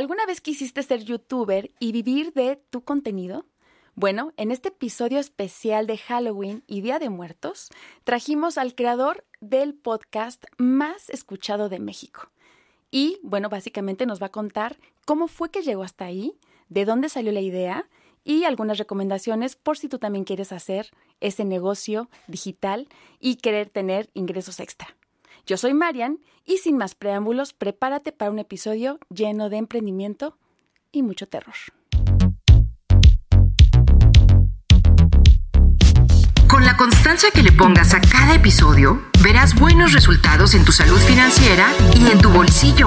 ¿Alguna vez quisiste ser youtuber y vivir de tu contenido? Bueno, en este episodio especial de Halloween y Día de Muertos, trajimos al creador del podcast más escuchado de México. Y, bueno, básicamente nos va a contar cómo fue que llegó hasta ahí, de dónde salió la idea y algunas recomendaciones por si tú también quieres hacer ese negocio digital y querer tener ingresos extra. Yo soy Marian y sin más preámbulos, prepárate para un episodio lleno de emprendimiento y mucho terror. Con la constancia que le pongas a cada episodio, verás buenos resultados en tu salud financiera y en tu bolsillo.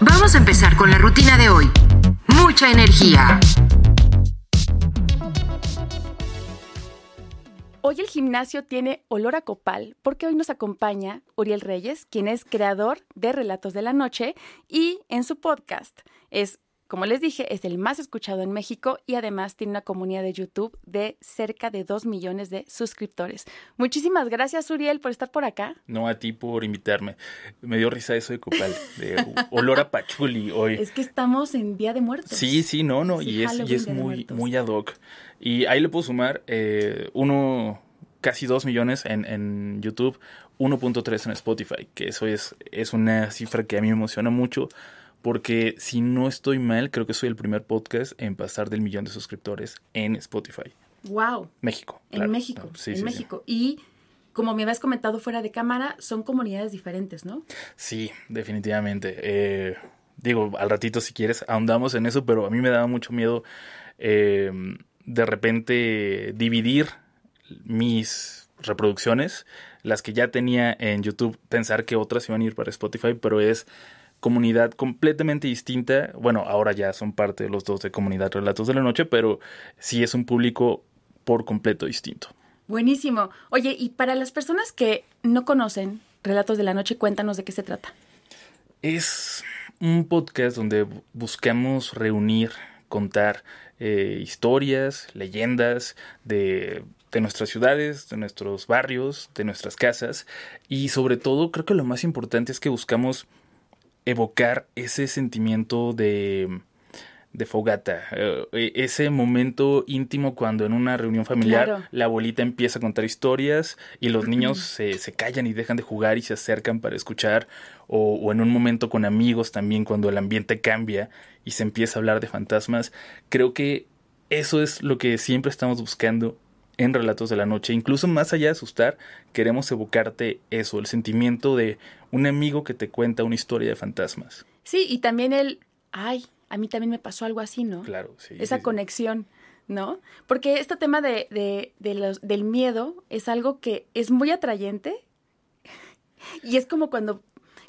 Vamos a empezar con la rutina de hoy. Mucha energía. Hoy el gimnasio tiene olor a copal porque hoy nos acompaña Uriel Reyes, quien es creador de Relatos de la Noche y en su podcast es, como les dije, es el más escuchado en México y además tiene una comunidad de YouTube de cerca de 2 millones de suscriptores. Muchísimas gracias Uriel por estar por acá. No a ti por invitarme. Me dio risa eso de copal, de olor a pachuli hoy. Es que estamos en Día de Muertos. Sí, sí, no, no, y es, y es muy, muy ad hoc. Y ahí le puedo sumar eh, uno, casi dos millones en, en YouTube, 1.3 en Spotify, que eso es, es una cifra que a mí me emociona mucho, porque si no estoy mal, creo que soy el primer podcast en pasar del millón de suscriptores en Spotify. ¡Wow! México. En México. Sí, en sí, México. Y como me habías comentado fuera de cámara, son comunidades diferentes, ¿no? Sí, definitivamente. Eh, digo, al ratito si quieres ahondamos en eso, pero a mí me daba mucho miedo. Eh, de repente dividir mis reproducciones, las que ya tenía en YouTube, pensar que otras iban a ir para Spotify, pero es comunidad completamente distinta. Bueno, ahora ya son parte de los dos de Comunidad Relatos de la Noche, pero sí es un público por completo distinto. Buenísimo. Oye, y para las personas que no conocen Relatos de la Noche, cuéntanos de qué se trata. Es un podcast donde buscamos reunir, contar eh, historias, leyendas de, de nuestras ciudades, de nuestros barrios, de nuestras casas y sobre todo creo que lo más importante es que buscamos evocar ese sentimiento de de fogata, eh, ese momento íntimo cuando en una reunión familiar la abuelita empieza a contar historias y los niños se, se, callan y dejan de jugar y se acercan para escuchar, o, o, en un momento con amigos también cuando el ambiente cambia y se empieza a hablar de fantasmas, creo que eso es lo que siempre estamos buscando en Relatos de la Noche, incluso más allá de asustar, queremos evocarte eso, el sentimiento de un amigo que te cuenta una historia de fantasmas. Sí, y también el, ay, a mí también me pasó algo así, ¿no? Claro, sí. Esa sí, conexión, ¿no? Porque este tema de, de, de los, del miedo es algo que es muy atrayente y es como cuando,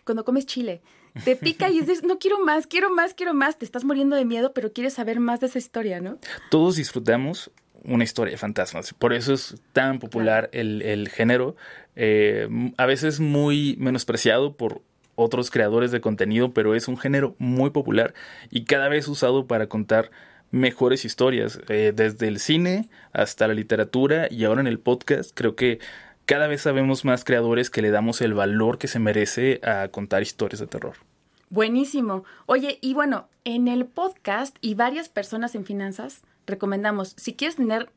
cuando comes chile. Te pica y dices, no quiero más, quiero más, quiero más. Te estás muriendo de miedo, pero quieres saber más de esa historia, ¿no? Todos disfrutamos una historia de fantasmas. Por eso es tan popular el, el, género. Eh, a veces muy menospreciado por otros creadores de contenido, pero es un género muy popular y cada vez usado para contar mejores historias, eh, desde el cine hasta la literatura y ahora en el podcast. Creo que cada vez sabemos más creadores que le damos el valor que se merece a contar historias de terror. Buenísimo. Oye, y bueno, en el podcast y varias personas en finanzas recomendamos, si quieres tener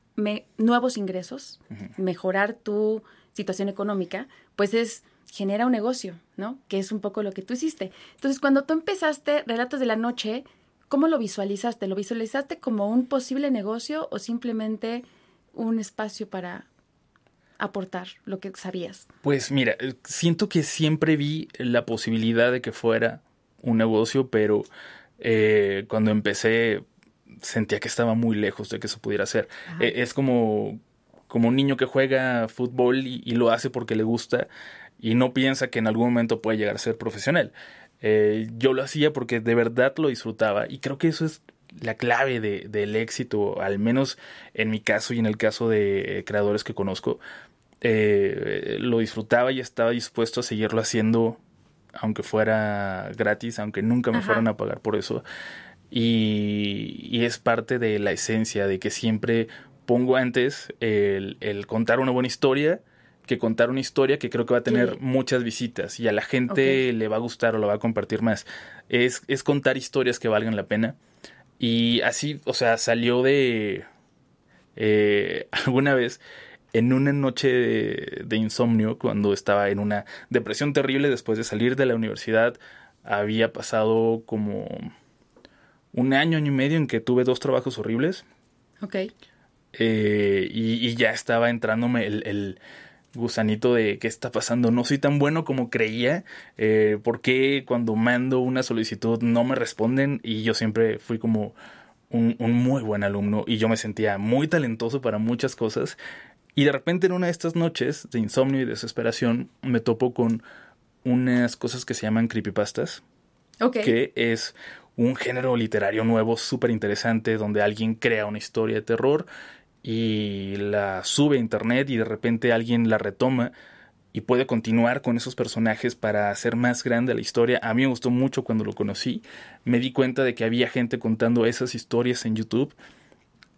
nuevos ingresos, uh -huh. mejorar tu situación económica, pues es genera un negocio, ¿no? Que es un poco lo que tú hiciste. Entonces, cuando tú empezaste Relatos de la Noche, ¿cómo lo visualizaste? ¿Lo visualizaste como un posible negocio o simplemente un espacio para aportar lo que sabías? Pues mira, siento que siempre vi la posibilidad de que fuera un negocio, pero eh, cuando empecé sentía que estaba muy lejos de que eso pudiera ser. Eh, es como, como un niño que juega fútbol y, y lo hace porque le gusta y no piensa que en algún momento puede llegar a ser profesional. Eh, yo lo hacía porque de verdad lo disfrutaba y creo que eso es la clave de, del éxito, al menos en mi caso y en el caso de creadores que conozco. Eh, lo disfrutaba y estaba dispuesto a seguirlo haciendo aunque fuera gratis, aunque nunca me Ajá. fueran a pagar por eso. Y, y, es parte de la esencia de que siempre pongo antes el, el contar una buena historia que contar una historia que creo que va a tener Sí. muchas visitas y a la gente le va a gustar o lo va a compartir más. Es, es contar historias que valgan la pena. Y así, o sea, salió de... eh, alguna vez en una noche de, de insomnio, cuando estaba en una depresión terrible después de salir de la universidad, había pasado como un año, año y medio en que tuve dos trabajos horribles. Ok. Eh, y, y ya estaba entrándome el, el gusanito de qué está pasando. No soy tan bueno como creía. Eh, ¿Por qué cuando mando una solicitud no me responden? Y yo siempre fui como un, un muy buen alumno y yo me sentía muy talentoso para muchas cosas. Y de repente en una de estas noches de insomnio y desesperación me topo con unas cosas que se llaman creepypastas Ok. que es un género literario nuevo súper interesante donde alguien crea una historia de terror y la sube a internet y de repente alguien la retoma y puede continuar con esos personajes para hacer más grande la historia. A mí me gustó mucho cuando lo conocí. Me di cuenta de que había gente contando esas historias en YouTube.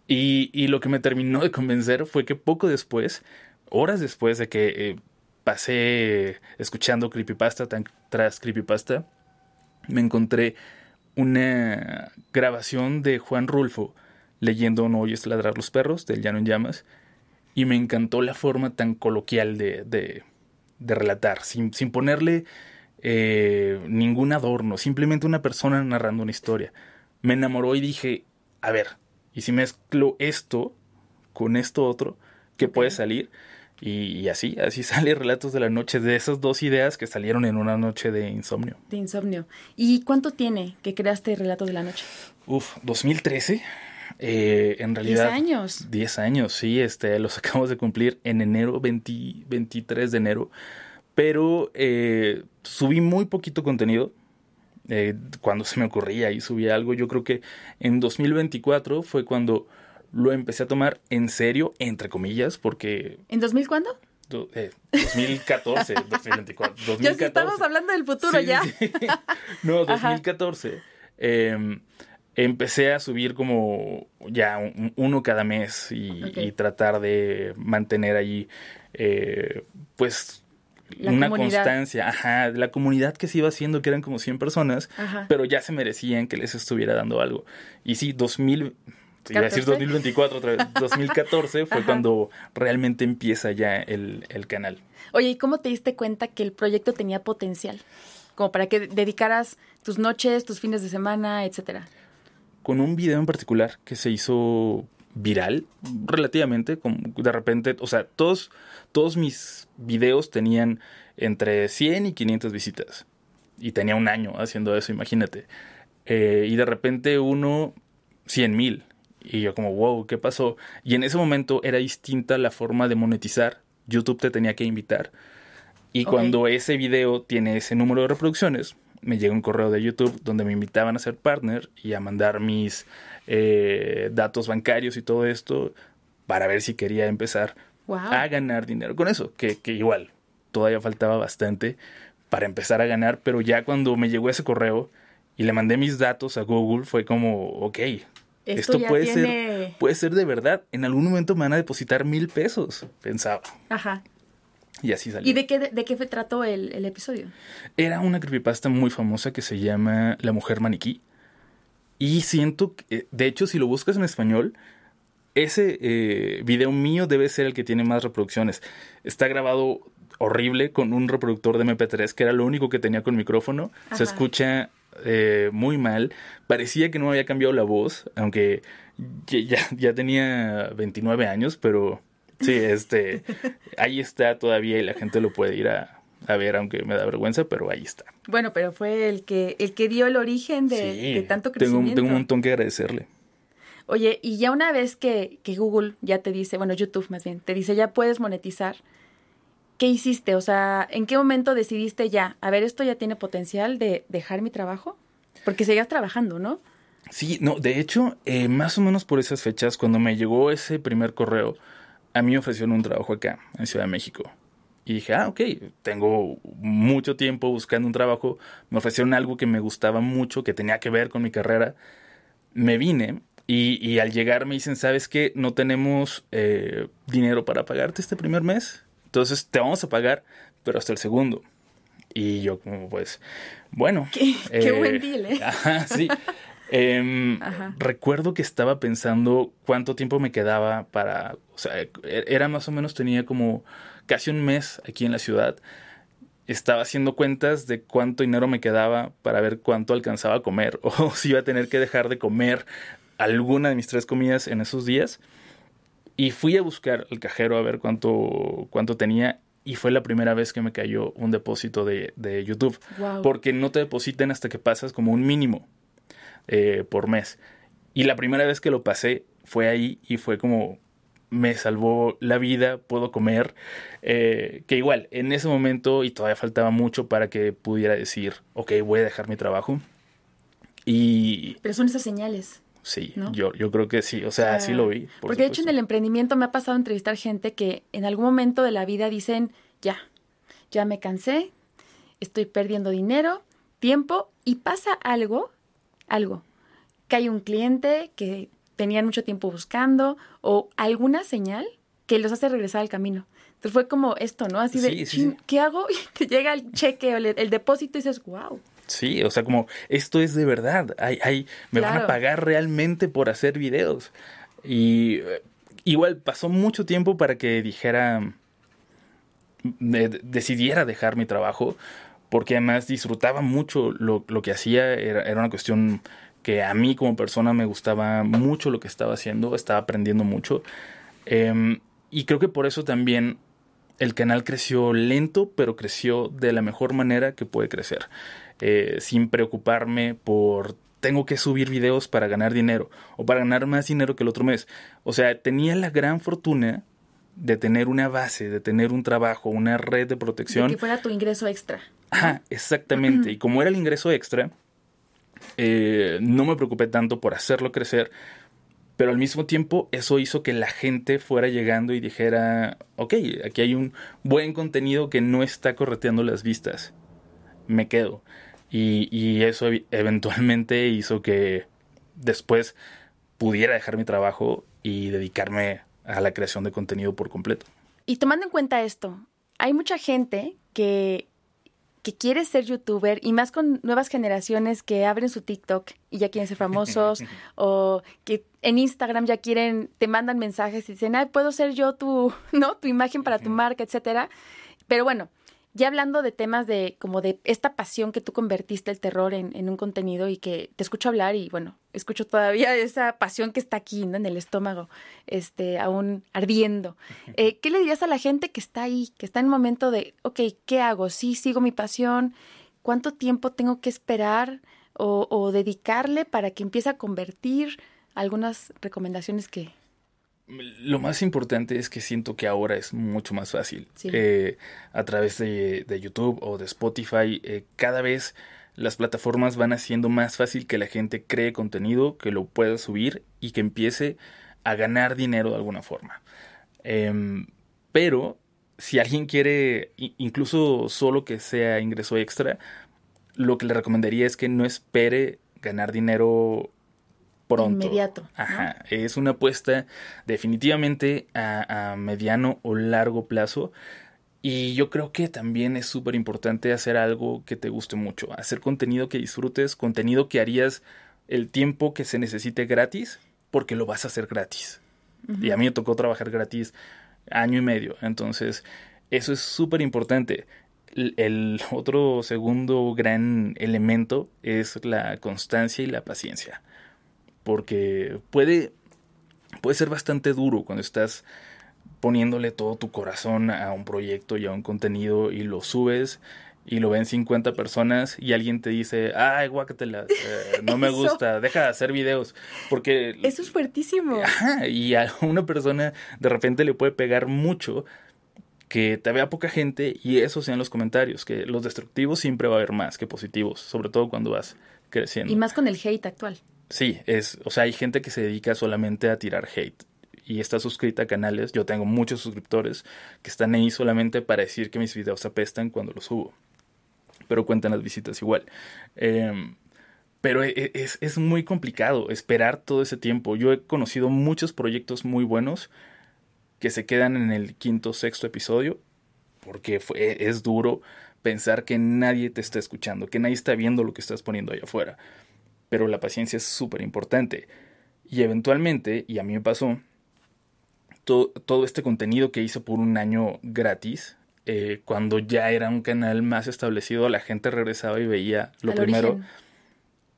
Y, y lo que me terminó de convencer fue que poco después, horas después de que eh, pasé escuchando creepypasta tras creepypasta, me encontré una grabación de Juan Rulfo leyendo No oyes ladrar los perros del Llano en Llamas y me encantó la forma tan coloquial de, de, de relatar, sin, sin ponerle eh, ningún adorno, simplemente una persona narrando una historia. Me enamoró y dije, a ver, ¿y si mezclo esto con esto otro? ¿Qué puede salir? Y, y así, así sale Relatos de la Noche, de esas dos ideas que salieron en una noche de insomnio. De insomnio. ¿Y cuánto tiene que creaste Relatos de la Noche? Uf, 2013. eh, en realidad. 10 años. 10 años, sí, este, los acabamos de cumplir en enero, 20 23 de enero. Pero eh, subí muy poquito contenido. eh, cuando se me ocurría y subía algo, yo creo que en 2024 fue cuando lo empecé a tomar en serio, entre comillas, porque ¿En 2000 cuándo? do- eh, 2014, 2024, 2014. Ya sí estamos hablando del futuro Sí, ya. sí. No, Ajá. 2014. eh, empecé a subir como ya un- uno cada mes y, y tratar de mantener ahí, eh, pues, La una comunidad. constancia. Ajá, la comunidad que se iba haciendo, que eran como 100 personas, Ajá. pero ya se merecían que les estuviera dando algo. Y sí, 2000... Iba a decir 14. 2024 otra vez. 2014 fue Ajá. cuando realmente empieza ya el, el canal. Oye, ¿y cómo te diste cuenta que el proyecto tenía potencial? Como para que dedicaras tus noches, tus fines de semana, etcétera. con un video en particular que se hizo viral relativamente, como de repente, o sea, todos, todos mis videos tenían entre 100 y 500 visitas. Y tenía un año haciendo eso, imagínate. Eh, y de repente uno, 100 mil. Y yo como, wow, ¿qué pasó? Y en ese momento era distinta la forma de monetizar. YouTube te tenía que invitar. Y cuando ese video tiene ese número de reproducciones, me llega un correo de YouTube donde me invitaban a ser partner y a mandar mis eh, datos bancarios y todo esto para ver si quería empezar Wow. a ganar dinero con eso, que, que igual todavía faltaba bastante para empezar a ganar, pero ya cuando me llegó ese correo y le mandé mis datos a Google fue como, ok, Esto puede tiene- ser, puede ser de verdad, en algún momento me van a depositar mil pesos, pensaba, Ajá. y así salió. ¿Y de qué, de qué fue- trató el, el episodio? Era una creepypasta muy famosa que se llama La Mujer Maniquí. Y siento que, eh, de hecho, si lo buscas en español, ese eh, video mío debe ser el que tiene más reproducciones. Está grabado horrible con un reproductor de MP3, que era lo único que tenía con micrófono. Ajá. Se escucha eh, muy mal. Parecía que no había cambiado la voz, aunque ya, ya, tenía 29 años, pero sí, este, ahí está todavía y la gente lo puede ir a, a ver, aunque me da vergüenza, pero ahí está. Bueno, pero fue el que, el que dio el origen de, Sí, de tanto tengo, crecimiento. tengo un montón que agradecerle. Oye, y ya una vez que, que Google ya te dice, bueno, YouTube más bien, te dice ya puedes monetizar, ¿qué hiciste? O sea, ¿en qué momento decidiste ya, a ver, esto ya tiene potencial de dejar mi trabajo? Porque seguías trabajando, ¿no? Sí, no, de hecho, eh, más o menos por esas fechas, cuando me llegó ese primer correo, a mí me ofrecieron un trabajo acá, en Ciudad de México. Y dije, ah, ok, tengo mucho tiempo buscando un trabajo, me ofrecieron algo que me gustaba mucho, que tenía que ver con mi carrera. Me vine y, y al llegar me dicen, ¿sabes qué? No tenemos eh, dinero para pagarte este primer mes. Entonces te vamos a pagar, pero hasta el segundo. Y yo como pues, bueno. Qué, qué buen eh, deal, ¿eh? Ajá, sí. Em, recuerdo que estaba pensando cuánto tiempo me quedaba para, o sea, e-, era más o menos, tenía como casi un mes aquí en la ciudad. Estaba haciendo cuentas de cuánto dinero me quedaba para ver cuánto alcanzaba a comer o si iba a tener que dejar de comer alguna de mis tres comidas en esos días. Y fui a buscar el cajero a ver cuánto, cuánto tenía y fue la primera vez que me cayó un depósito de, de YouTube. Porque no te depositen hasta que pasas como un mínimo eh, por mes. Y la primera vez que lo pasé fue ahí y fue como me salvó la vida, puedo comer, eh, que igual, en ese momento, y todavía faltaba mucho para que pudiera decir, ok, voy a dejar mi trabajo. Y... Pero son esas señales. Sí, yo, yo creo que sí, o sea, así lo vi. porque de hecho en el emprendimiento me ha pasado entrevistar gente que en algún momento de la vida dicen, ya, ya me cansé, estoy perdiendo dinero, tiempo, y pasa algo, algo, que hay un cliente que tenían mucho tiempo buscando o alguna señal que los hace regresar al camino. Entonces fue como esto, ¿no? Así de, ¿qué hago? Y te llega el cheque o el, el depósito y dices, wow. Sí, o sea, como esto es de verdad. Hay, hay, me van a pagar realmente por hacer videos. Y eh, igual pasó mucho tiempo para que dijera, decidiera dejar mi trabajo, porque además disfrutaba mucho lo, lo que hacía. Era, era, una cuestión que a mí como persona me gustaba mucho lo que estaba haciendo, estaba aprendiendo mucho. Em, y creo que por eso también el canal creció lento, pero creció de la mejor manera que puede crecer. Eh, sin preocuparme por tengo que subir videos para ganar dinero o para ganar más dinero que el otro mes. O sea, tenía la gran fortuna de tener una base, de tener un trabajo, una red de protección. que fuera tu ingreso extra. Ajá, exactamente. Y como era el ingreso extra, eh, no me preocupé tanto por hacerlo crecer, pero al mismo tiempo eso hizo que la gente fuera llegando y dijera, ok, aquí hay un buen contenido que no está correteando las vistas, me quedo. Y, eso eventualmente hizo que después pudiera dejar mi trabajo y dedicarme a la creación de contenido por completo. Y tomando en cuenta esto, hay mucha gente que, que quiere ser youtuber y más con nuevas generaciones que abren su TikTok y ya quieren ser famosos o que en Instagram ya quieren, te mandan mensajes y dicen, ay, puedo ser yo tu, ¿no? Tu imagen para tu marca, etcétera. Pero bueno, ya hablando de temas de como de esta pasión que tú convertiste el terror en, un contenido y que te escucho hablar y bueno, escucho todavía esa pasión que está aquí, ¿no? En el estómago, este, aún ardiendo. Eh, ¿Qué le dirías a la gente que está ahí, que está en un momento de, ok, ¿qué hago? Sí, sigo mi pasión. ¿Cuánto tiempo tengo que esperar o, o dedicarle para que empiece a convertir? Algunas recomendaciones que, lo más importante es que siento que ahora es mucho más fácil. Eh, a través de, YouTube o de Spotify, eh, cada vez las plataformas van haciendo más fácil que la gente cree contenido, que lo pueda subir y que empiece a ganar dinero de alguna forma. Em, pero si alguien quiere, incluso solo que sea ingreso extra, lo que le recomendaría es que no espere ganar dinero pronto. Inmediato. Ajá. Es una apuesta definitivamente a, mediano o largo plazo. Y yo creo que también es súper importante hacer algo que te guste mucho. Hacer contenido que disfrutes, contenido que harías el tiempo que se necesite gratis, porque lo vas a hacer gratis. Y a mí me tocó trabajar gratis año y medio. Entonces, eso es súper importante. el otro segundo gran elemento es la constancia y la paciencia porque puede, puede ser bastante duro cuando estás poniéndole todo tu corazón a un proyecto y a un contenido y lo subes y lo ven 50 personas y alguien te dice, ay, guácatela, eh, no me gusta, deja de hacer videos, porque... Eso es fuertísimo. y a una persona de repente le puede pegar mucho que te vea poca gente y eso sean los comentarios, que los destructivos siempre va a haber más que positivos, sobre todo cuando vas creciendo. Y más con el hate actual. Sí, es, o sea, hay gente que se dedica solamente a tirar hate y está suscrita a canales. Yo tengo muchos suscriptores que están ahí solamente para decir que mis videos apestan cuando los subo. Pero cuentan las visitas igual. Em, pero e, e, es, es, muy complicado esperar todo ese tiempo. Yo he conocido muchos proyectos muy buenos que se quedan en el quinto, sexto episodio porque fue, es duro pensar que nadie te está escuchando, que nadie está viendo lo que estás poniendo ahí afuera. Pero la paciencia es súper importante. Y eventualmente, y a mí me pasó, todo, este contenido que hice por un año gratis, eh, cuando ya era un canal más establecido, la gente regresaba y veía lo primero.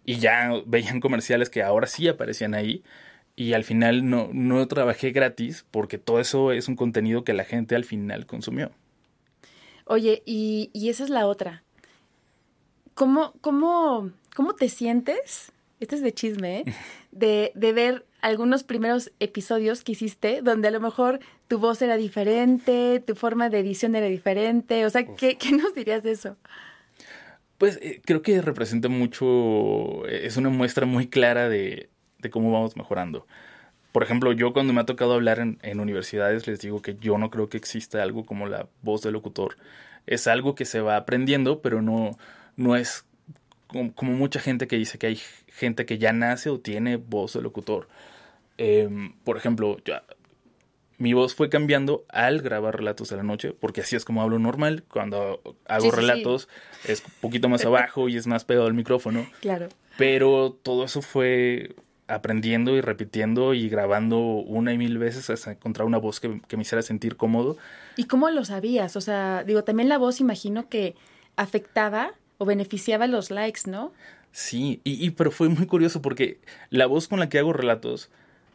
Y ya veían comerciales que ahora sí aparecían ahí. Y al final no, no trabajé gratis porque todo eso es un contenido que la gente al final consumió. Oye, y, y esa es la otra. ¿Cómo, cómo, cómo te sientes? Este es de chisme, ¿eh? De, de ver algunos primeros episodios que hiciste donde a lo mejor tu voz era diferente, tu forma de edición era diferente. O sea, ¿qué, ¿qué, nos dirías de eso? Pues eh, creo que representa mucho, es una muestra muy clara de, de, cómo vamos mejorando. Por ejemplo, yo cuando me ha tocado hablar en, en universidades les digo que yo no creo que exista algo como la voz del locutor. Es algo que se va aprendiendo, pero no, no es como, mucha gente que dice que hay gente que ya nace o tiene voz de locutor. Em, por ejemplo, ya, mi voz fue cambiando al grabar relatos de la noche, porque así es como hablo normal. Cuando hago relatos es un poquito más abajo y es más pegado al micrófono. Claro. Pero todo eso fue aprendiendo y repitiendo y grabando una y mil veces hasta encontrar una voz que, que me hiciera sentir cómodo. ¿Y cómo lo sabías? O sea, digo, también la voz imagino que afectaba o beneficiaba los likes, ¿no? Sí, y, pero fue muy curioso porque la voz con la que hago relatos,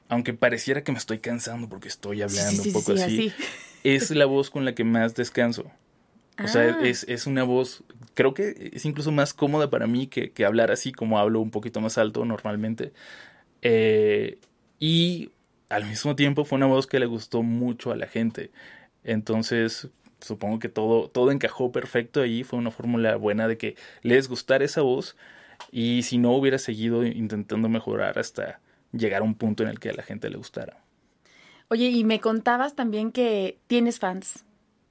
aunque pareciera que me estoy cansando porque estoy hablando un poco así, es la voz con la que más descanso. O sea, ah. es, es, una voz, creo que es incluso más cómoda para mí que, que hablar así como hablo un poquito más alto normalmente. Eh, y al mismo tiempo fue una voz que le gustó mucho a la gente. Entonces, supongo que todo, todo encajó perfecto ahí, fue una fórmula buena de que les gustara esa voz y si no hubiera seguido intentando mejorar hasta llegar a un punto en el que a la gente le gustara. Oye, y me contabas también que tienes fans,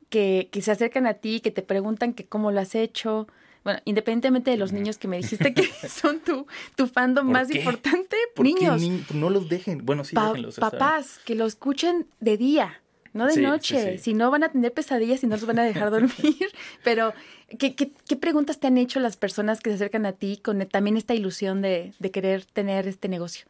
que, que se acercan a ti, que te preguntan que cómo lo has hecho. Bueno, independientemente de los niños que me dijiste que son tu, tu fandom más importante, niños. no los dejen. Bueno, sí, déjenlos. Papás, que lo escuchen de día no de noche. Si no, van a tener pesadillas y no los van a dejar dormir. Pero, ¿qué, ¿qué, preguntas te han hecho las personas que se acercan a ti con también esta ilusión de, de querer tener este negocio?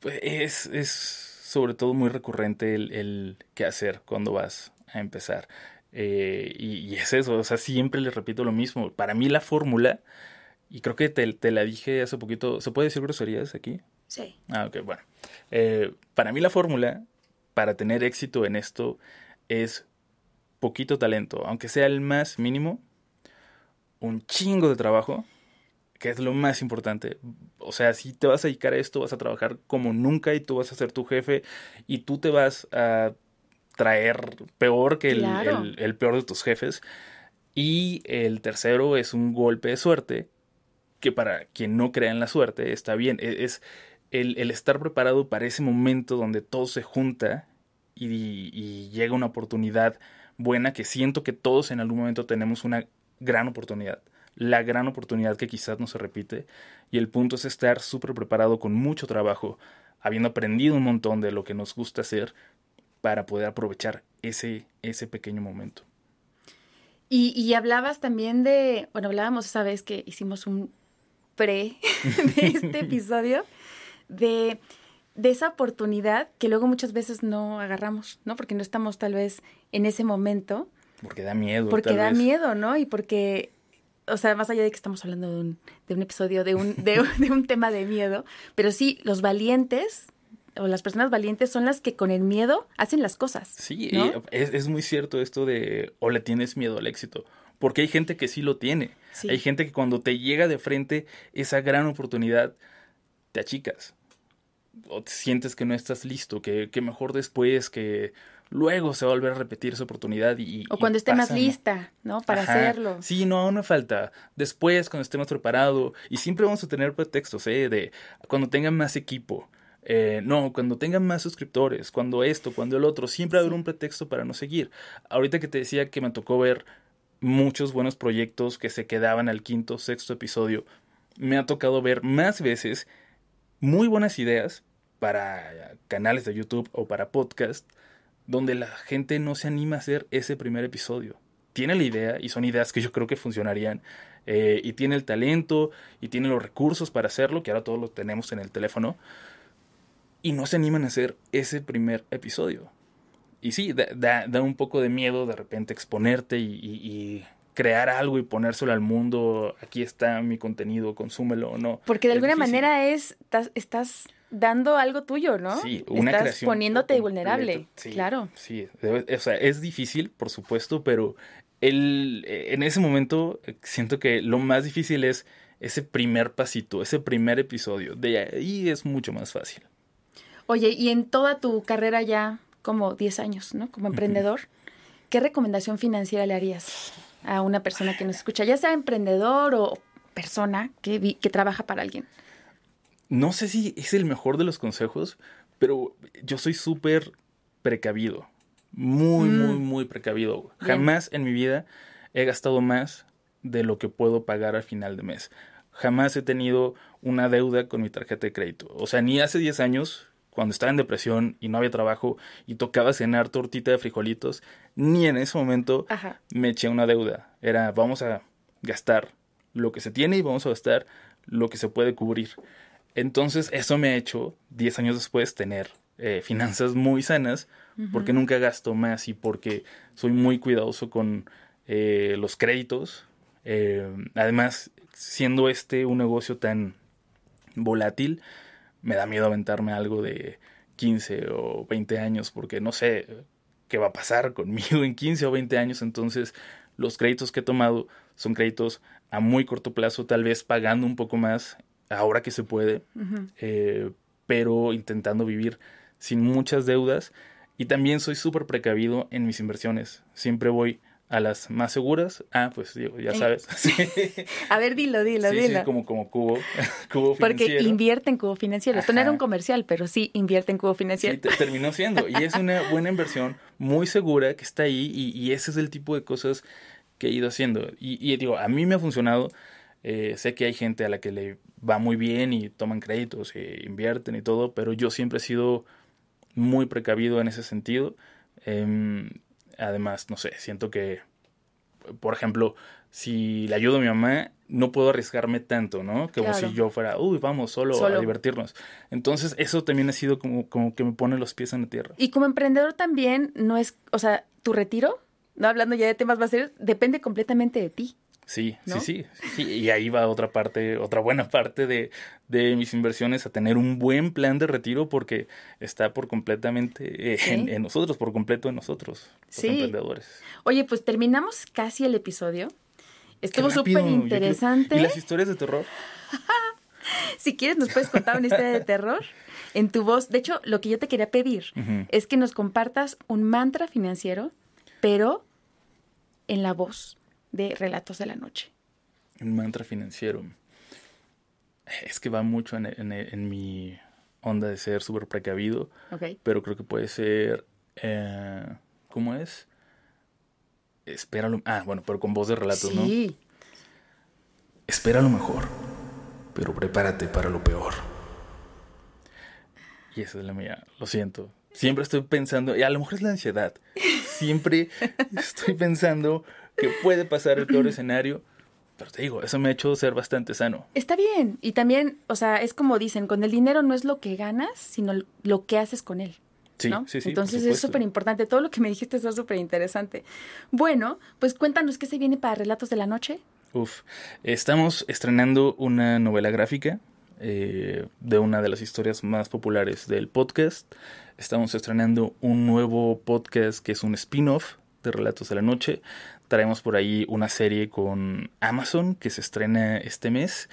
Pues es, es sobre todo muy recurrente el, el qué hacer cuando vas a empezar. Eh, y, es eso, o sea, siempre les repito lo mismo. Para mí la fórmula, y creo que te, te, la dije hace poquito, ¿se puede decir groserías aquí? Sí. Ah, ok, bueno. Eh, para mí la fórmula para tener éxito en esto es poquito talento, aunque sea el más mínimo, un chingo de trabajo, que es lo más importante. O sea, si te vas a dedicar a esto, vas a trabajar como nunca y tú vas a ser tu jefe y tú te vas a traer peor que el, peor de tus jefes. Y el tercero es un golpe de suerte, que para quien no crea en la suerte está bien. E, es, el, estar preparado para ese momento donde todo se junta y, llega una oportunidad buena que siento que todos en algún momento tenemos una gran oportunidad la gran oportunidad que quizás no se repite y el punto es estar súper preparado con mucho trabajo, habiendo aprendido un montón de lo que nos gusta hacer para poder aprovechar ese, ese pequeño momento. Y, y hablabas también de, bueno, hablábamos esa vez que hicimos un pre de este episodio de, de esa oportunidad que luego muchas veces no agarramos, ¿no? Porque no estamos tal vez en ese momento. Porque da miedo. Porque da miedo, ¿no? Y porque, o sea, más allá de que estamos hablando de un, de un episodio, de un, de, un tema de miedo, pero sí, los valientes o las personas valientes son las que con el miedo hacen las cosas. Sí, es, es, muy cierto esto de o le tienes miedo al éxito, porque hay gente que sí lo tiene. Hay gente que cuando te llega de frente esa gran oportunidad, te achicas. O te sientes que no estás listo, que, que mejor después, que luego se va a volver a repetir esa oportunidad y... O cuando esté más lista, ¿no? Para hacerlo. Sí, no, aún me falta. Después, cuando esté más preparado. Y siempre vamos a tener pretextos, ¿eh? De cuando tengan más equipo. Eh, no, cuando tengan más suscriptores, cuando esto, cuando el otro, siempre habrá un pretexto para no seguir. Ahorita que te decía que me tocó ver muchos buenos proyectos que se quedaban al quinto, sexto episodio, me ha tocado ver más veces muy buenas ideas para canales de YouTube o para podcast donde la gente no se anima a hacer ese primer episodio. tiene la idea y son ideas que yo creo que funcionarían eh, y tiene el talento y tiene los recursos para hacerlo, que ahora todos lo tenemos en el teléfono, y no se animan a hacer ese primer episodio. Y sí, da, da, un poco de miedo de repente exponerte y, crear algo y ponérselo al mundo. Aquí está mi contenido, consúmelo o no. Porque de alguna manera es, estás, dando algo tuyo, ¿no? Sí, una estás poniéndote vulnerable. claro. Sí, o sea, es difícil, por supuesto, pero el, en ese momento siento que lo más difícil es ese primer pasito, ese primer episodio. De ahí es mucho más fácil. Oye, y en toda tu carrera ya como 10 años, ¿no? Como emprendedor, ¿qué recomendación financiera le harías a una persona que nos escucha, ya sea emprendedor o persona que, que trabaja para alguien? No sé si es el mejor de los consejos, pero yo soy súper precavido. Muy, mm. muy, muy precavido. Jamás en mi vida he gastado más de lo que puedo pagar al final de mes. Jamás he tenido una deuda con mi tarjeta de crédito. O sea, ni hace 10 años cuando estaba en depresión y no había trabajo y tocaba cenar tortita de frijolitos, ni en ese momento me eché una deuda. Era vamos a gastar lo que se tiene y vamos a gastar lo que se puede cubrir. Entonces eso me ha hecho, 10 años después, tener eh, finanzas muy sanas porque nunca gasto más y porque soy muy cuidadoso con eh, los créditos. Eh, además, siendo este un negocio tan volátil, me da miedo aventarme algo de 15 o 20 años porque no sé qué va a pasar conmigo en 15 o 20 años. Entonces, los créditos que he tomado son créditos a muy corto plazo, tal vez pagando un poco más ahora que se puede, eh, pero intentando vivir sin muchas deudas. Y también soy súper precavido en mis inversiones. Siempre voy a las más seguras. Ah, pues digo, ya sabes. a ver, dilo, dilo, dilo. Sí, como, como cubo, cubo Porque invierte en cubo financiero. Esto no era un comercial, pero sí invierte en cubo financiero. Sí, terminó siendo. Y es una buena inversión, muy segura, que está ahí. Y, ese es el tipo de cosas que he ido haciendo. Y, digo, a mí me ha funcionado. Eh, sé que hay gente a la que le va muy bien y toman créditos e invierten y todo, pero yo siempre he sido muy precavido en ese sentido. Eh, Además, no sé, siento que, por ejemplo, si le ayudo a mi mamá, no puedo arriesgarme tanto, ¿no? Como si yo fuera, uy, vamos, solo, a divertirnos. Entonces, eso también ha sido como, como que me pone los pies en la tierra. Y como emprendedor también, no es, o sea, tu retiro, no hablando ya de temas más serios, depende completamente de ti. Sí, sí, sí, sí, Y ahí va otra parte, otra buena parte de, de, mis inversiones a tener un buen plan de retiro porque está por completamente eh, en, nosotros, por completo en nosotros, los emprendedores. Oye, pues terminamos casi el episodio. Estuvo súper interesante. ¿Y las historias de terror? si quieres, nos puedes contar una historia de terror en tu voz. De hecho, lo que yo te quería pedir es que nos compartas un mantra financiero, pero en la voz de Relatos de la Noche. Un mantra financiero. Es que va mucho en, mi onda de ser súper precavido. Pero creo que puede ser. Eh, ¿Cómo es? Espera lo. Ah, bueno, pero con voz de relatos, sí. ¿no? Espera lo mejor, pero prepárate para lo peor. Y esa es la mía. Lo siento. Siempre estoy pensando, y a lo mejor es la ansiedad. Siempre estoy pensando que puede pasar el peor escenario. Pero te digo, eso me ha hecho ser bastante sano. Está bien. Y también, o sea, es como dicen, con el dinero no es lo que ganas, sino lo que haces con él. Sí, sí, sí. Entonces es súper importante. Todo lo que me dijiste es súper interesante. Bueno, pues cuéntanos qué se viene para Relatos de la Noche. Uf, estamos estrenando una novela gráfica eh, de una de las historias más populares del podcast. Estamos estrenando un nuevo podcast que es un spin-off de Relatos de la Noche Traemos por ahí una serie con Amazon que se estrena este mes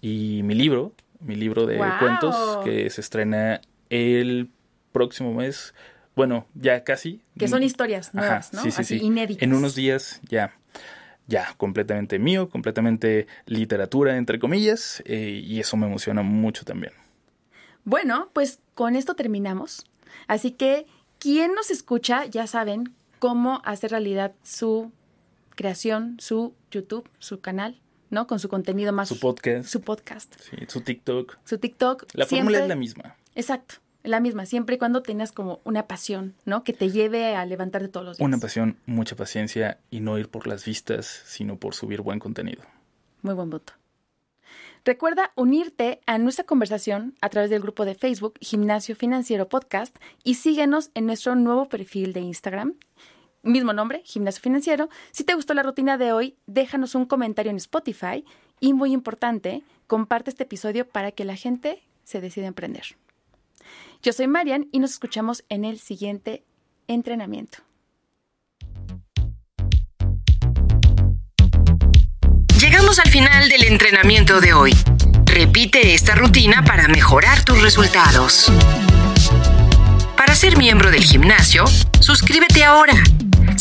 y mi libro, mi libro de cuentos que se estrena el próximo mes. Bueno, ya casi. Que son historias nuevas, ¿no? Sí, sí, sí. Inéditas. En unos días ya ya completamente mío, completamente literatura, entre comillas, eh, y eso me emociona mucho también. Bueno, pues con esto terminamos. Así que quien nos escucha ya saben cómo hacer realidad su creación, su YouTube, su canal, ¿no? Con su contenido más. Su podcast. Su podcast. Sí, su TikTok. Su TikTok. La fórmula es la misma. Exacto. la misma, siempre y cuando tengas como una pasión, ¿no? Que te lleve a levantarte todos los días. Una pasión, mucha paciencia y no ir por las vistas, sino por subir buen contenido. Muy buen voto. Recuerda unirte a nuestra conversación a través del grupo de Facebook Gimnasio Financiero Podcast y síguenos en nuestro nuevo perfil de Instagram. Mismo nombre, Gimnasio Financiero. Si te gustó la rutina de hoy, déjanos un comentario en Spotify y muy importante, comparte este episodio para que la gente se decida a emprender. Yo soy Marian y nos escuchamos en el siguiente entrenamiento. Llegamos al final del entrenamiento de hoy. Repite esta rutina para mejorar tus resultados. Para ser miembro del gimnasio, suscríbete ahora.